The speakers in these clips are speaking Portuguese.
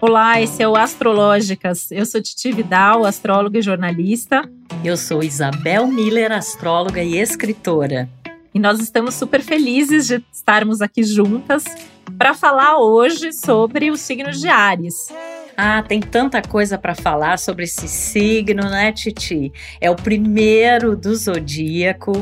Olá, esse é o Astrológicas. Eu sou Titi Vidal, astróloga e jornalista. Eu sou Isabel Miller, astróloga e escritora. E nós estamos super felizes de estarmos aqui juntas para falar hoje sobre os signos de Ares. Ah, tem tanta coisa para falar sobre esse signo, né, Titi? É o primeiro do zodíaco,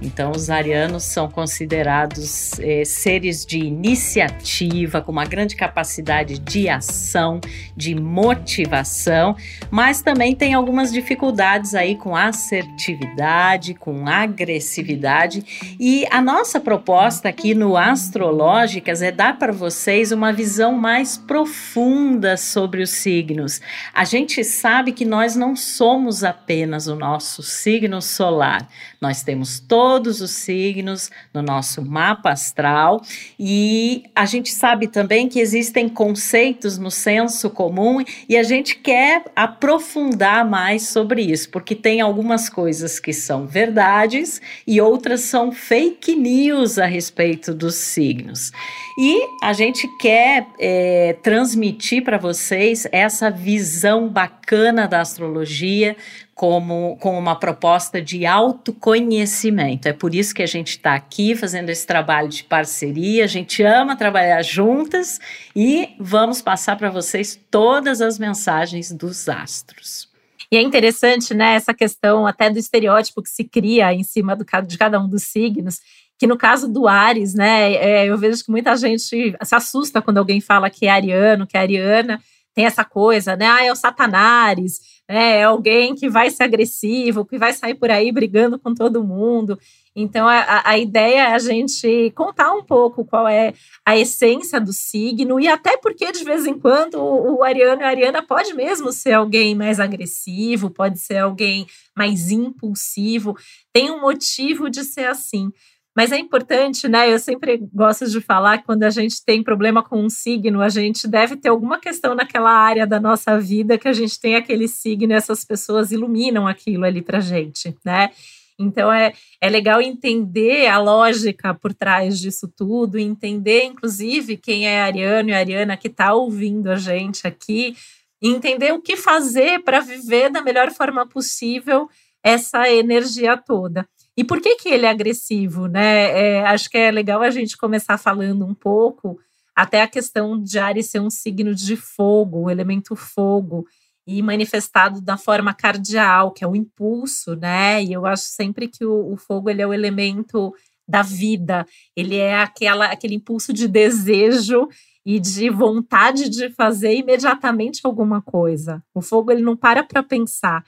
então os arianos são considerados é, seres de iniciativa, com uma grande capacidade de ação, de motivação, mas também tem algumas dificuldades aí com assertividade, com agressividade. E a nossa proposta aqui no Astrológicas é dar para vocês uma visão mais profunda sobre os signos. A gente sabe que nós não somos apenas o nosso signo solar. Nós temos todos os signos no nosso mapa astral e a gente sabe também que existem conceitos no senso comum e a gente quer aprofundar mais sobre isso, porque tem algumas coisas que são verdades e outras são fake news a respeito dos signos. E a gente quer é, transmitir para vocês essa visão bacana da astrologia, como com uma proposta de autoconhecimento. É por isso que a gente está aqui fazendo esse trabalho de parceria. A gente ama trabalhar juntas e vamos passar para vocês todas as mensagens dos astros. E é interessante, né, essa questão até do estereótipo que se cria em cima do, de cada um dos signos, que no caso do Ares, né, é, eu vejo que muita gente se assusta quando alguém fala que é ariano, que é ariana, tem essa coisa, né, ah, é o Satanás, né? É alguém que vai ser agressivo, que vai sair por aí brigando com todo mundo. Então, a, a ideia é a gente contar um pouco qual é a essência do signo e até porque, de vez em quando, o, o Ariano e a Ariana pode mesmo ser alguém mais agressivo, pode ser alguém mais impulsivo, tem um motivo de ser assim. Mas é importante, né? Eu sempre gosto de falar que quando a gente tem problema com um signo, a gente deve ter alguma questão naquela área da nossa vida que a gente tem aquele signo e essas pessoas iluminam aquilo ali pra gente, né? Então é, é legal entender a lógica por trás disso tudo, entender, inclusive, quem é Ariano e Ariana que está ouvindo a gente aqui, entender o que fazer para viver da melhor forma possível essa energia toda. E por que, que ele é agressivo, né? É, acho que é legal a gente começar falando um pouco até a questão de Ares ser um signo de fogo, o elemento fogo, e manifestado da forma cardial, que é o impulso, né? E eu acho sempre que o, o fogo ele é o elemento da vida, ele é aquela, aquele impulso de desejo e de vontade de fazer imediatamente alguma coisa. O fogo ele não para para pensar.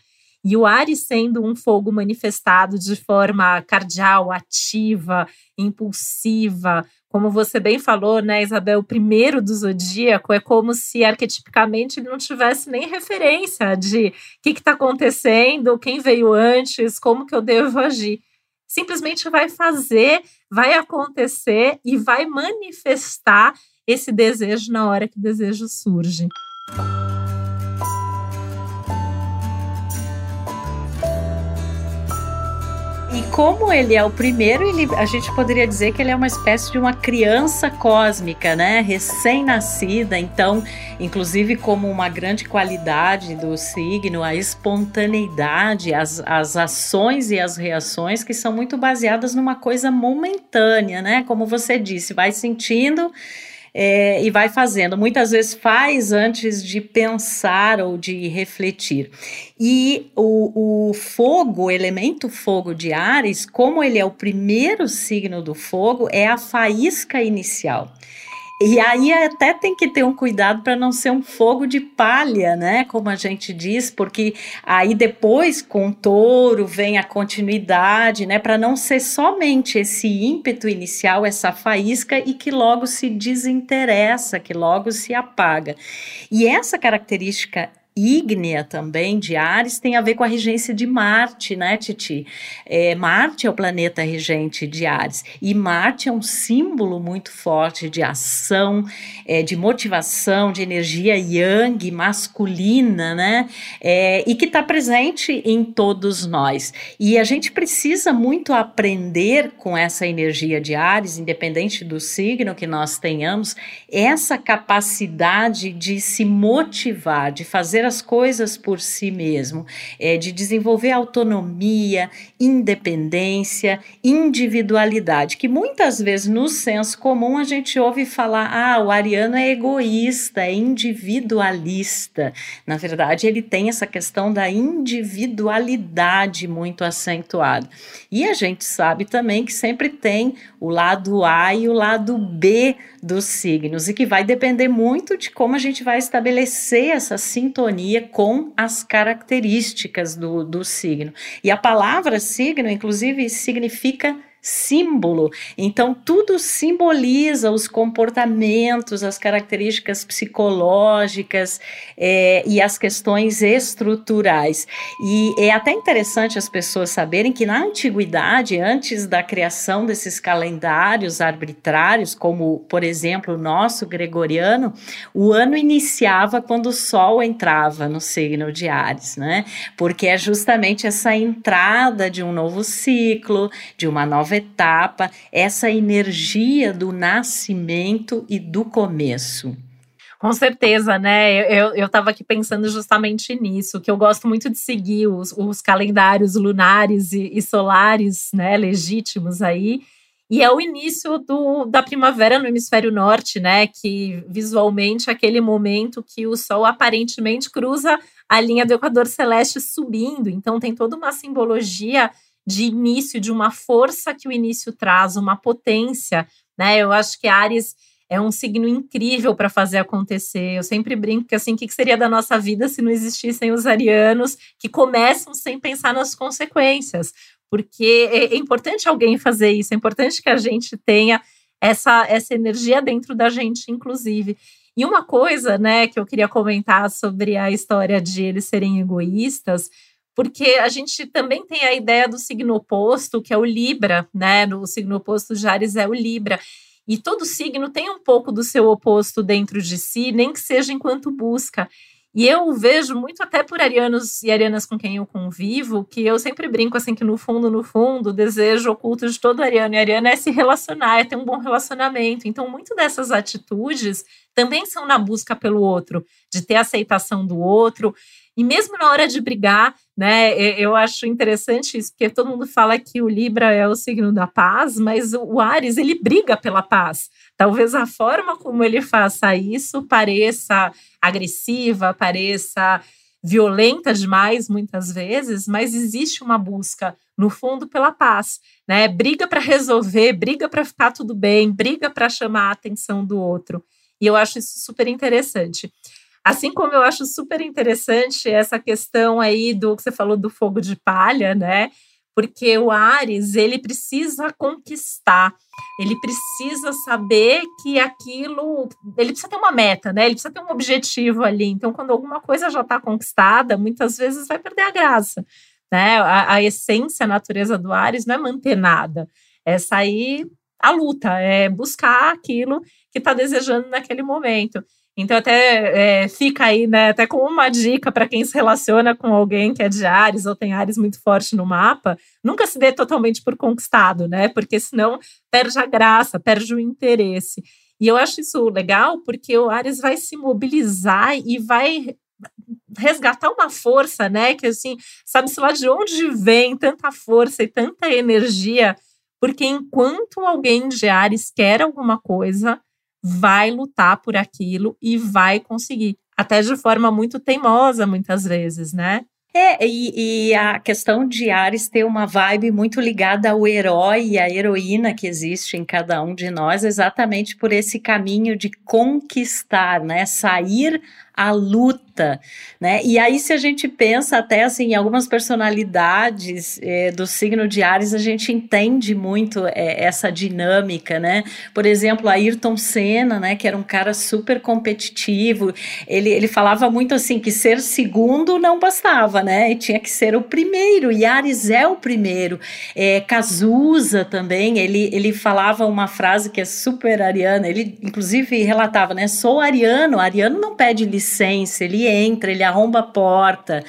E o Ares sendo um fogo manifestado de forma cardial, ativa, impulsiva, como você bem falou, né, Isabel, o primeiro do zodíaco é como se arquetipicamente ele não tivesse nem referência de o que está acontecendo, quem veio antes, como que eu devo agir. Simplesmente vai fazer, vai acontecer e vai manifestar esse desejo na hora que o desejo surge. Como ele é o primeiro, ele, a gente poderia dizer que ele é uma espécie de uma criança cósmica, né? Recém-nascida. Então, inclusive, como uma grande qualidade do signo, a espontaneidade, as, as ações e as reações que são muito baseadas numa coisa momentânea, né? Como você disse, vai sentindo é, e vai fazendo. Muitas vezes faz antes de pensar ou de refletir. E o, o fogo, o elemento fogo de Ares, como ele é o primeiro signo do fogo, é a faísca inicial. E aí até tem que ter um cuidado para não ser um fogo de palha, né? Como a gente diz, porque aí depois com o touro vem a continuidade, né? Para não ser somente esse ímpeto inicial, essa faísca e que logo se desinteressa, que logo se apaga. E essa característica ígnea também de Ares tem a ver com a regência de Marte, né, Titi? É, Marte é o planeta regente de Ares e Marte é um símbolo muito forte de ação, é, de motivação, de energia yang masculina, né? É, e que está presente em todos nós. E a gente precisa muito aprender com essa energia de Ares, independente do signo que nós tenhamos, essa capacidade de se motivar, de fazer as coisas por si mesmo, é, de desenvolver autonomia, independência, individualidade, que muitas vezes no senso comum a gente ouve falar: ah, o ariano é egoísta, é individualista. Na verdade, ele tem essa questão da individualidade muito acentuada. E a gente sabe também que sempre tem o lado A e o lado B dos signos e que vai depender muito de como a gente vai estabelecer essa sintonia com as características do, do signo. E a palavra signo, inclusive, significa símbolo. Então, tudo simboliza os comportamentos, as características psicológicas é, e as questões estruturais. E é até interessante as pessoas saberem que na antiguidade, antes da criação desses calendários arbitrários, como, por exemplo, o nosso gregoriano, o ano iniciava quando o Sol entrava no signo de Ares, né? Porque é justamente essa entrada de um novo ciclo, de uma nova etapa, essa energia do nascimento e do começo. Com certeza, né? Eu estava aqui pensando justamente nisso, que eu gosto muito de seguir os, os calendários lunares e, e, solares, né, legítimos aí. E é o início do, da primavera no hemisfério norte, né? Que visualmente é aquele momento que o Sol aparentemente cruza a linha do Equador Celeste subindo. Então tem toda uma simbologia de início, de uma força que o início traz, uma potência, né? Eu acho que Ares é um signo incrível para fazer acontecer. Eu sempre brinco que assim, o que seria da nossa vida se não existissem os arianos que começam sem pensar nas consequências? Porque é, é importante alguém fazer isso, é importante que a gente tenha essa, essa energia dentro da gente, inclusive. E uma coisa, né, que eu queria comentar sobre a história de eles serem egoístas, porque a gente também tem a ideia do signo oposto, que é o Libra, né? O signo oposto de Ares é o Libra. E todo signo tem um pouco do seu oposto dentro de si, nem que seja enquanto busca. E eu vejo muito até por arianos e arianas com quem eu convivo, que eu sempre brinco assim que no fundo, no fundo, o desejo oculto de todo ariano e ariana é se relacionar, é ter um bom relacionamento. Então, muito dessas atitudes também são na busca pelo outro, de ter aceitação do outro. E mesmo na hora de brigar, né, eu acho interessante isso, porque todo mundo fala que o Libra é o signo da paz, mas o Ares, ele briga pela paz. Talvez a forma como ele faça isso pareça agressiva, pareça violenta demais muitas vezes, mas existe uma busca no fundo pela paz, né? Briga para resolver, briga para ficar tudo bem, briga para chamar a atenção do outro. E eu acho isso super interessante. Assim como eu acho super interessante essa questão aí do que você falou do fogo de palha, né? Porque o Ares, ele precisa conquistar, ele precisa saber que aquilo, ele precisa ter uma meta, né? Ele precisa ter um objetivo ali. Então, quando alguma coisa já está conquistada, muitas vezes vai perder a graça, né? A, a essência, a natureza do Ares não é manter nada, é sair à luta, é buscar aquilo que está desejando naquele momento. Então, até é, fica aí, né, até como uma dica para quem se relaciona com alguém que é de Ares ou tem Ares muito forte no mapa, nunca se dê totalmente por conquistado, né? Porque senão perde a graça, perde o interesse. E eu acho isso legal porque o Ares vai se mobilizar e vai resgatar uma força, né? Que assim, sabe-se lá de onde vem tanta força e tanta energia, porque enquanto alguém de Ares quer alguma coisa, vai lutar por aquilo e vai conseguir, até de forma muito teimosa, muitas vezes, né? É, e, e, a questão de Ares ter uma vibe muito ligada ao herói e à heroína que existe em cada um de nós, exatamente por esse caminho de conquistar, né? Sair a luta, né? E aí, se a gente pensa até assim, em algumas personalidades é, do signo de Ares, a gente entende muito é, essa dinâmica, né? Por exemplo, Ayrton Senna, né? Que era um cara super competitivo, ele, ele falava muito assim que ser segundo não bastava, né? E tinha que ser o primeiro, e Ares é o primeiro. É, Cazuza também, ele, ele falava uma frase que é super ariana, ele inclusive relatava, né? Sou ariano, ariano não pede licença, ele entra, ele arromba a porta.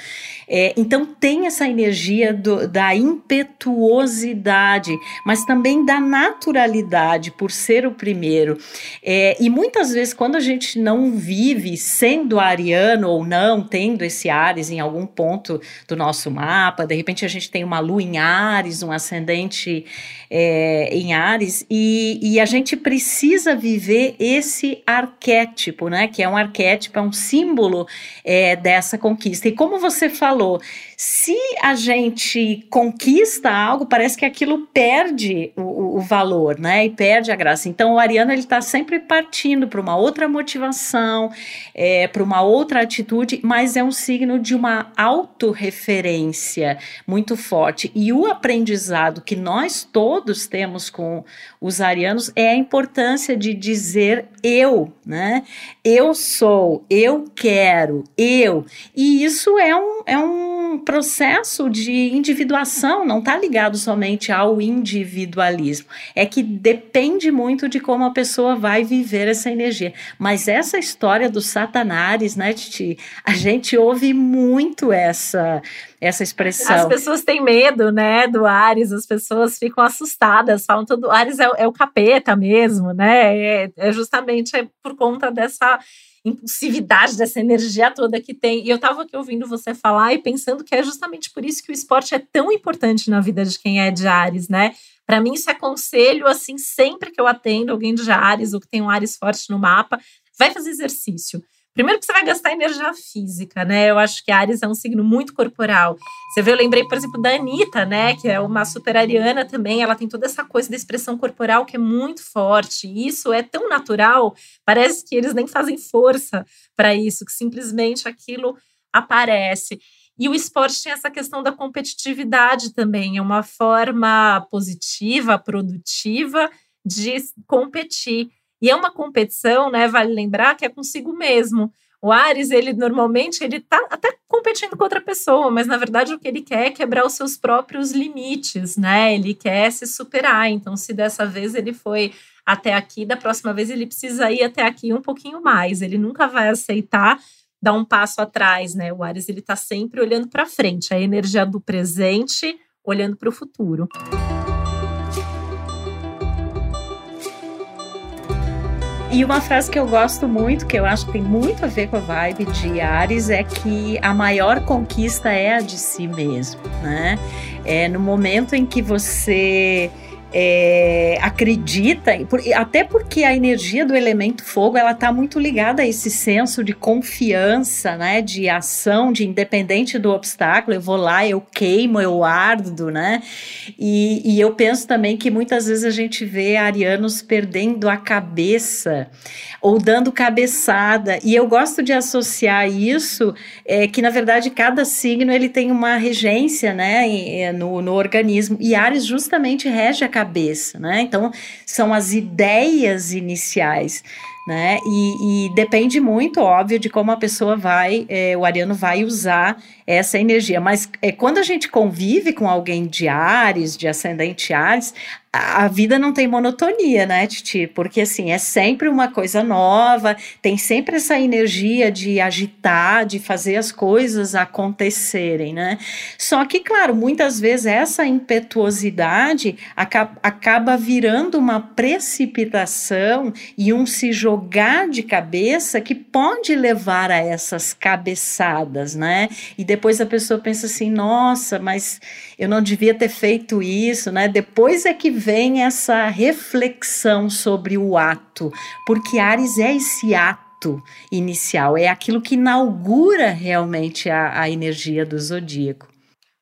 É, então tem essa energia do, da impetuosidade, mas também da naturalidade por ser o primeiro. É, e muitas vezes, quando a gente não vive sendo ariano ou não, tendo esse Ares em algum ponto do nosso mapa, de repente a gente tem uma lua em Ares, um ascendente é, em Ares, e, e a gente precisa viver esse arquétipo, né? Que é um arquétipo, é um símbolo é, dessa conquista. E como você falou, falou, se a gente conquista algo, parece que aquilo perde o, o valor, né? E perde a graça. Então, o Ariano ele está sempre partindo para uma outra motivação, é, para uma outra atitude, mas é um signo de uma autorreferência muito forte. E o aprendizado que nós todos temos com os arianos é a importância de dizer eu, né? Eu sou, eu quero, eu. E isso é um, é um processo de individuação, não está ligado somente ao individualismo. É que depende muito de como a pessoa vai viver essa energia. Mas essa história do Satanares, né, Titi? A gente ouve muito essa essa expressão. As pessoas têm medo, né, do Ares, as pessoas ficam assustadas, falam todo Ares é, é o capeta mesmo, né? É, é justamente é por conta dessa impulsividade, dessa energia toda que tem. E eu estava aqui ouvindo você falar e pensando que é justamente por isso que o esporte é tão importante na vida de quem é de Ares, né? Para mim, isso é conselho, assim, sempre que eu atendo alguém de Ares ou que tem um Ares forte no mapa, vai fazer exercício. Primeiro que você vai gastar energia física, né? Eu acho que Ares é um signo muito corporal. Você vê, eu lembrei, por exemplo, da Anitta, né? Que é uma super ariana também. Ela tem toda essa coisa da expressão corporal que é muito forte. E isso é tão natural, parece que eles nem fazem força para isso, que simplesmente aquilo aparece. E o esporte tem essa questão da competitividade também, é uma forma positiva, produtiva de competir. E é uma competição, né? Vale lembrar que é consigo mesmo. O Ares, ele normalmente ele tá até competindo com outra pessoa, mas na verdade o que ele quer é quebrar os seus próprios limites, né? Ele quer se superar. Então, se dessa vez ele foi até aqui, da próxima vez ele precisa ir até aqui um pouquinho mais. Ele nunca vai aceitar dar um passo atrás, né? O Ares ele tá sempre olhando para frente, a energia do presente olhando para o futuro. E uma frase que eu gosto muito, que eu acho que tem muito a ver com a vibe de Ares, é que a maior conquista é a de si mesmo, né? É no momento em que você é, acredita, até porque a energia do elemento fogo ela está muito ligada a esse senso de confiança, né, de ação, de independente do obstáculo, eu vou lá, eu queimo, eu ardo, né, e, e eu penso também que muitas vezes a gente vê arianos perdendo a cabeça ou dando cabeçada, e eu gosto de associar isso, é, que na verdade cada signo ele tem uma regência, né, no, no organismo, e Ares justamente rege a cabeça, né? Então, são as ideias iniciais, né? E, e depende muito, óbvio, de como a pessoa vai, é, o ariano vai usar essa energia. Mas é, quando a gente convive com alguém de Ares, de ascendente Ares, a vida não tem monotonia, né, Titi? Porque assim, é sempre uma coisa nova, tem sempre essa energia de agitar, de fazer as coisas acontecerem, né? Só que, claro, muitas vezes essa impetuosidade acaba, acaba virando uma precipitação e um se jogar de cabeça que pode levar a essas cabeçadas, né? E depois a pessoa pensa assim: nossa, mas eu não devia ter feito isso, né? Depois é que vem essa reflexão sobre o ato, porque Ares é esse ato inicial, é aquilo que inaugura realmente a, a energia do zodíaco.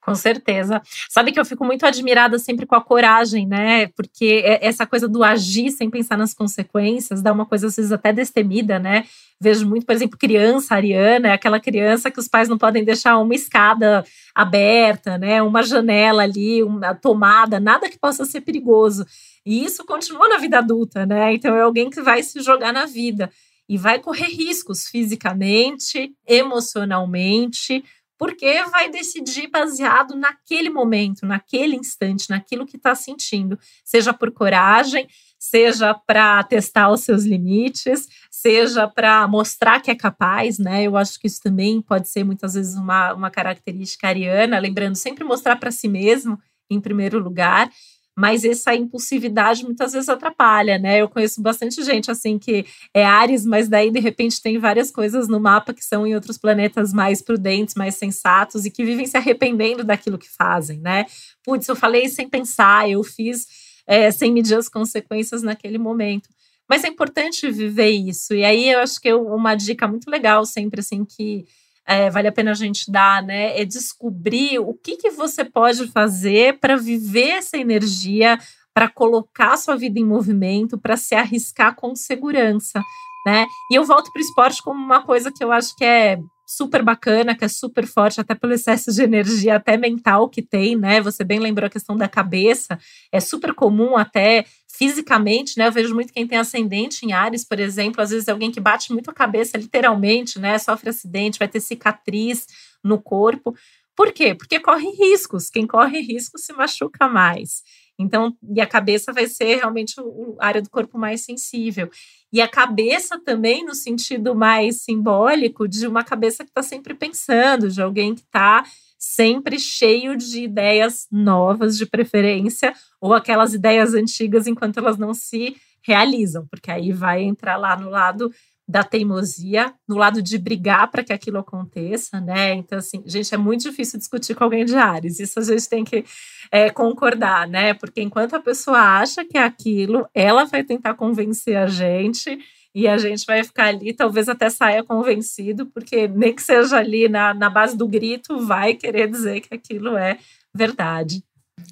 Com certeza. Sabe que eu fico muito admirada sempre com a coragem, né? Porque é, essa coisa do agir sem pensar nas consequências dá uma coisa, às vezes, até destemida, né? Vejo muito, por exemplo, criança ariana, é aquela criança que os pais não podem deixar uma escada aberta, né? Uma janela ali, uma tomada, nada que possa ser perigoso. E isso continua na vida adulta, né? Então é alguém que vai se jogar na vida e vai correr riscos fisicamente, emocionalmente, porque vai decidir baseado naquele momento, naquele instante, naquilo que está sentindo, seja por coragem, seja para testar os seus limites, seja para mostrar que é capaz, né? Eu acho que isso também pode ser muitas vezes uma, uma característica ariana, lembrando sempre mostrar para si mesmo em primeiro lugar mas essa impulsividade muitas vezes atrapalha, né? Eu conheço bastante gente assim que é Ares, mas daí de repente tem várias coisas no mapa que são em outros planetas mais prudentes, mais sensatos e que vivem se arrependendo daquilo que fazem, né? Putz, eu falei sem pensar, eu fiz é, sem medir as consequências naquele momento. Mas é importante viver isso. E aí eu acho que uma dica muito legal sempre assim que é, vale a pena a gente dar, né? É descobrir o que, que você pode fazer para viver essa energia, para colocar sua vida em movimento, para se arriscar com segurança, né? E eu volto para o esporte como uma coisa que eu acho que é super bacana, que é super forte, até pelo excesso de energia, até mental que tem, né? Você bem lembrou a questão da cabeça, é super comum até fisicamente, né? Eu vejo muito quem tem ascendente em Ares, por exemplo, às vezes é alguém que bate muito a cabeça, literalmente, né? Sofre acidente, vai ter cicatriz no corpo. Por quê? Porque corre riscos. Quem corre riscos se machuca mais. Então, e a cabeça vai ser realmente a área do corpo mais sensível. E a cabeça também, no sentido mais simbólico, de uma cabeça que está sempre pensando, de alguém que está sempre cheio de ideias novas, de preferência, ou aquelas ideias antigas enquanto elas não se realizam, porque aí vai entrar lá no lado da teimosia, no lado de brigar para que aquilo aconteça, né? Então, assim, gente, é muito difícil discutir com alguém de Ares, isso a gente tem que é, concordar, né? Porque enquanto a pessoa acha que é aquilo, ela vai tentar convencer a gente e a gente vai ficar ali, talvez até saia convencido, porque nem que seja ali na, na base do grito, vai querer dizer que aquilo é verdade.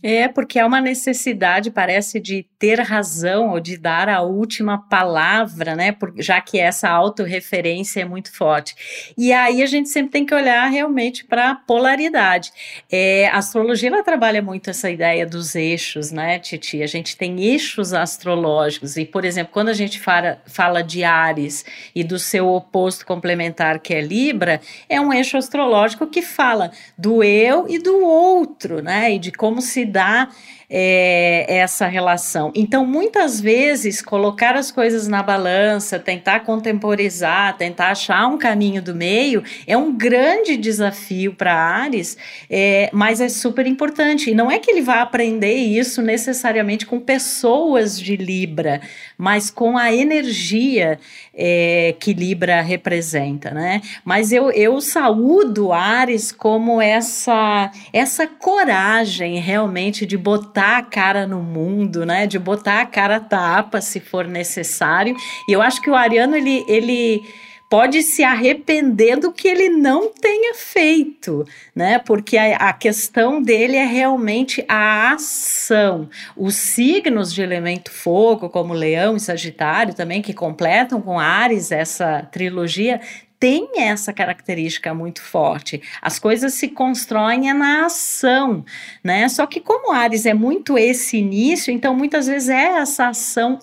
É, porque é uma necessidade, parece, de ter razão ou de dar a última palavra, né? Por, já que essa autorreferência é muito forte. E aí a gente sempre tem que olhar realmente para a polaridade. É, a astrologia ela trabalha muito essa ideia dos eixos, né, Titi? A gente tem eixos astrológicos. E, por exemplo, quando a gente fala, fala de Ares e do seu oposto complementar, que é Libra, é um eixo astrológico que fala do eu e do outro, né? E de como se se dá é, essa relação. Então, muitas vezes, colocar as coisas na balança, tentar contemporizar, tentar achar um caminho do meio, é um grande desafio para Ares, é, mas é super importante. E não é que ele vá aprender isso necessariamente com pessoas de Libra, mas com a energia é, que Libra representa, né? Mas eu, eu saúdo Ares como essa, essa coragem realmente de botar a cara no mundo, né? De botar a cara tapa se for necessário. E eu acho que o Ariano, ele. ele pode se arrepender do que ele não tenha feito, né? Porque a, a, questão dele é realmente a ação. Os signos de elemento fogo, como Leão e Sagitário também, que completam com Ares essa trilogia, tem essa característica muito forte. As coisas se constroem é na ação, né? Só que como Ares é muito esse início, então muitas vezes é essa ação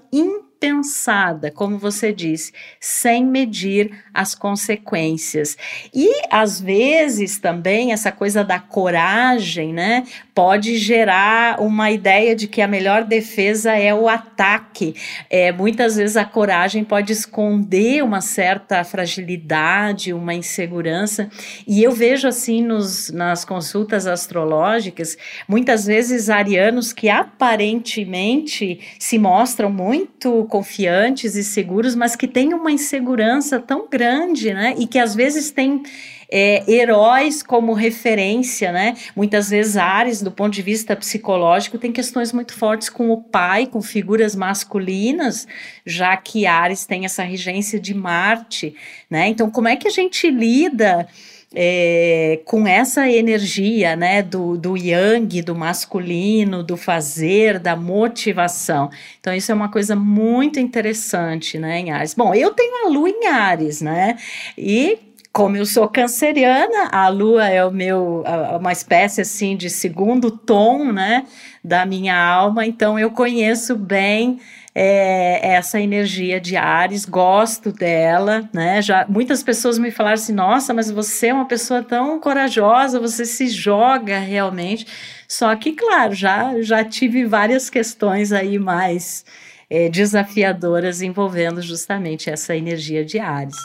impensada, como você disse, sem medir as consequências. E às vezes também essa coisa da coragem, né, pode gerar uma ideia de que a melhor defesa é o ataque. É, muitas vezes a coragem pode esconder uma certa fragilidade, uma insegurança. E eu vejo assim nos, nas consultas astrológicas, muitas vezes arianos que aparentemente se mostram muito confiantes e seguros, mas que têm uma insegurança tão grande, né? E que às vezes têm é, heróis como referência, né? Muitas vezes Ares, do ponto de vista psicológico, tem questões muito fortes com o pai, com figuras masculinas, já que Ares tem essa regência de Marte, né? Então, como é que a gente lida é, com essa energia né, do, do yang, do masculino, do fazer, da motivação. Então, isso é uma coisa muito interessante né, em Ares. Bom, eu tenho a lua em Ares, né? E como eu sou canceriana, a lua é o meu uma espécie assim de segundo tom, né, da minha alma, então eu conheço bem é, essa energia de Ares, gosto dela, né? Já muitas pessoas me falaram assim: "Nossa, mas você é uma pessoa tão corajosa, você se joga realmente". Só que, claro, já já tive várias questões aí mais é, desafiadoras envolvendo justamente essa energia de Ares.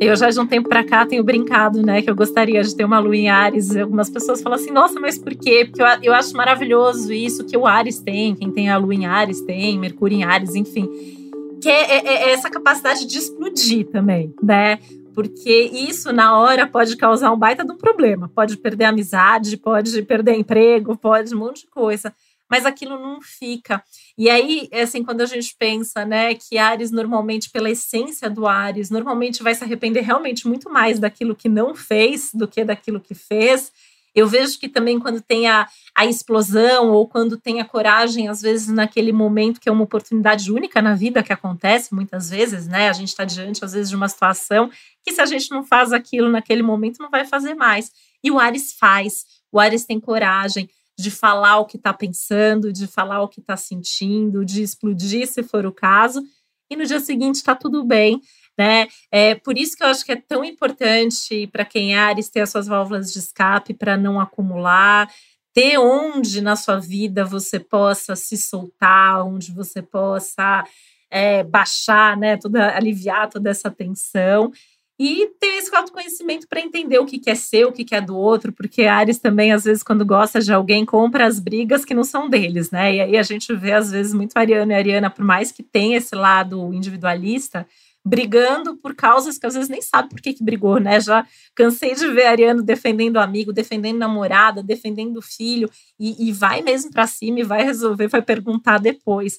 Eu já de um tempo para cá tenho brincado, né, que eu gostaria de ter uma lua em Ares. Algumas pessoas falam assim, nossa, mas por quê? Porque eu, eu acho maravilhoso isso que o Ares tem, quem tem a lua em Ares tem, Mercúrio em Ares, enfim. Que é, é, é essa capacidade de explodir também, né? Porque isso, na hora, pode causar um baita de um problema. Pode perder amizade, pode perder emprego, pode um monte de coisa mas aquilo não fica. E aí, assim, quando a gente pensa, né, que Ares normalmente, pela essência do Ares, normalmente vai se arrepender realmente muito mais daquilo que não fez do que daquilo que fez. Eu vejo que também quando tem a, a explosão ou quando tem a coragem, às vezes naquele momento que é uma oportunidade única na vida que acontece muitas vezes, né? A gente está diante, às vezes, de uma situação que se a gente não faz aquilo naquele momento, não vai fazer mais. E o Ares faz, o Ares tem coragem de falar o que está pensando, de falar o que está sentindo, de explodir se for o caso, e no dia seguinte está tudo bem. Né? É por isso que eu acho que é tão importante para quem é Ares ter as suas válvulas de escape para não acumular, ter onde na sua vida você possa se soltar, onde você possa é, baixar, né, toda, aliviar toda essa tensão e ter esse autoconhecimento para entender o que, que é seu, o que, que é do outro, porque Ares também, às vezes, quando gosta de alguém, compra as brigas que não são deles, né? E aí a gente vê, às vezes, muito Ariano e Ariana, por mais que tenha esse lado individualista, brigando por causas que às vezes nem sabe por que, que brigou, né? Já cansei de ver Ariano defendendo amigo, defendendo namorada, defendendo filho, e, e vai mesmo para cima e vai resolver, vai perguntar depois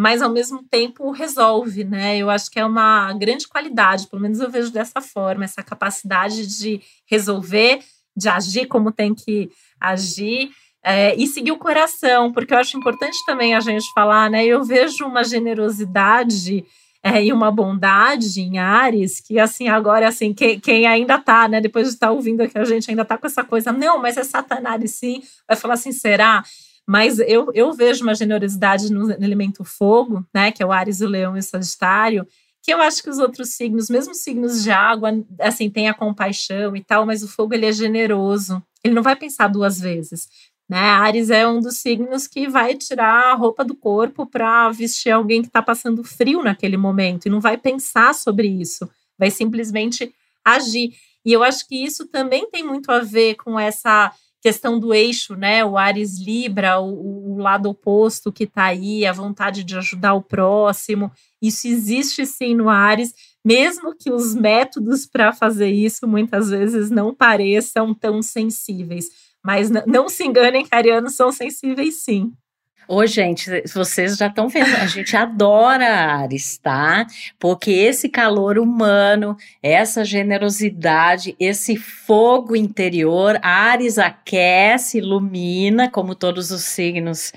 mas ao mesmo tempo resolve, né? Eu acho que é uma grande qualidade, pelo menos eu vejo dessa forma, essa capacidade de resolver, de agir como tem que agir. É, e seguir o coração, porque eu acho importante também a gente falar, né? Eu vejo uma generosidade é, e uma bondade em Ares, que assim, agora, assim, quem, quem ainda tá, né? Depois de estar ouvindo aqui, a gente ainda tá com essa coisa, não, mas é Satanás, sim, vai falar assim, será? Mas eu, eu vejo uma generosidade no, elemento fogo, né? Que é o Ares, o Leão e o Sagitário, que eu acho que os outros signos, mesmo signos de água, assim, tem a compaixão e tal, mas o fogo ele é generoso. Ele não vai pensar duas vezes. Né? Ares é um dos signos que vai tirar a roupa do corpo para vestir alguém que está passando frio naquele momento e não vai pensar sobre isso, vai simplesmente agir. E eu acho que isso também tem muito a ver com essa questão do eixo, né? O Ares Libra, o, o lado oposto que está aí, a vontade de ajudar o próximo. Isso existe sim no Ares, mesmo que os métodos para fazer isso muitas vezes não pareçam tão sensíveis. Mas não se enganem que arianos são sensíveis sim. Ô, gente, vocês já estão vendo, a gente adora Ares, tá? Porque esse calor humano, essa generosidade, esse fogo interior, Ares aquece, ilumina, como todos os signos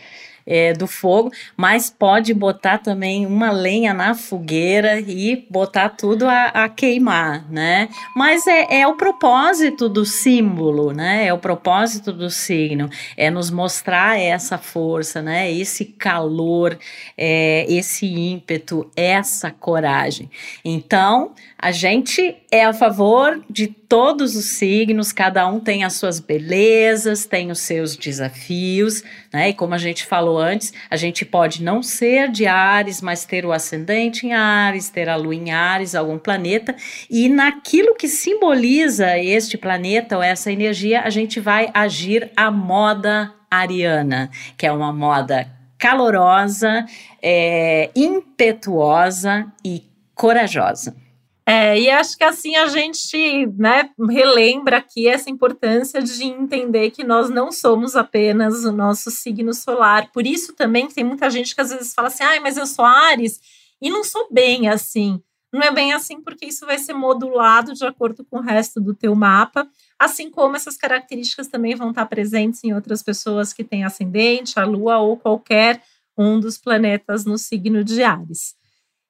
é, do fogo, mas pode botar também uma lenha na fogueira e botar tudo a, a queimar, né? Mas é, é, o propósito do símbolo, né? É o propósito do signo, é nos mostrar essa força, né? Esse calor, é, esse ímpeto, essa coragem. Então, a gente é a favor de todos os signos, cada um tem as suas belezas, tem os seus desafios, né? E como a gente falou antes, a gente pode não ser de Ares, mas ter o ascendente em Ares, ter a lua em Ares, algum planeta, e naquilo que simboliza este planeta ou essa energia, a gente vai agir a moda ariana, que é uma moda calorosa, é, impetuosa e corajosa. É, e acho que assim a gente né, relembra aqui essa importância de entender que nós não somos apenas o nosso signo solar. Por isso também tem muita gente que às vezes fala assim, ah, mas eu sou Ares e não sou bem assim. Não é bem assim porque isso vai ser modulado de acordo com o resto do teu mapa, assim como essas características também vão estar presentes em outras pessoas que têm ascendente, a lua ou qualquer um dos planetas no signo de Ares.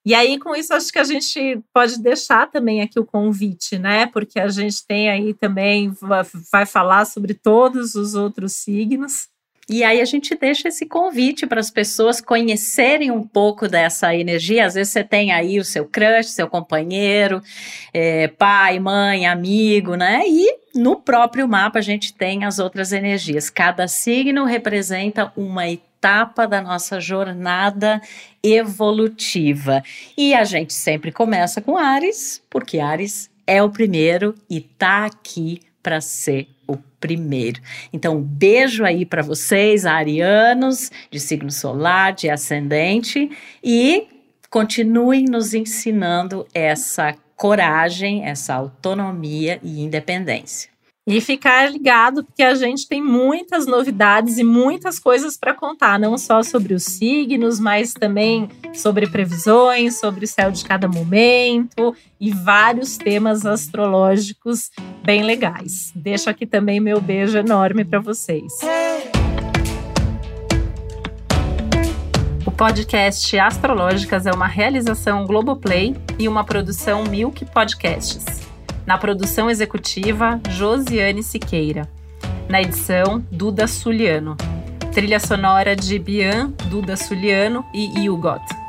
E aí, com isso, acho que a gente pode deixar também aqui o convite, né? Porque a gente tem aí também, vai falar sobre todos os outros signos. E aí a gente deixa esse convite para as pessoas conhecerem um pouco dessa energia. Às vezes você tem aí o seu crush, seu companheiro, é, pai, mãe, amigo, né? E no próprio mapa a gente tem as outras energias. Cada signo representa uma etapa da nossa jornada evolutiva. E a gente sempre começa com Ares, porque Ares é o primeiro e tá aqui para ser o primeiro. Então, um beijo aí para vocês, arianos, de signo solar, de ascendente, e continuem nos ensinando essa coragem, essa autonomia e independência. E ficar ligado, porque a gente tem muitas novidades e muitas coisas para contar, não só sobre os signos, mas também sobre previsões, sobre o céu de cada momento e vários temas astrológicos bem legais. Deixo aqui também meu beijo enorme para vocês. O podcast Astrológicas é uma realização Globoplay e uma produção Milk Podcasts. Na produção executiva, Josiane Siqueira. Na edição, Duda Suliano. Trilha sonora de Bian, Duda Suliano e Hugot.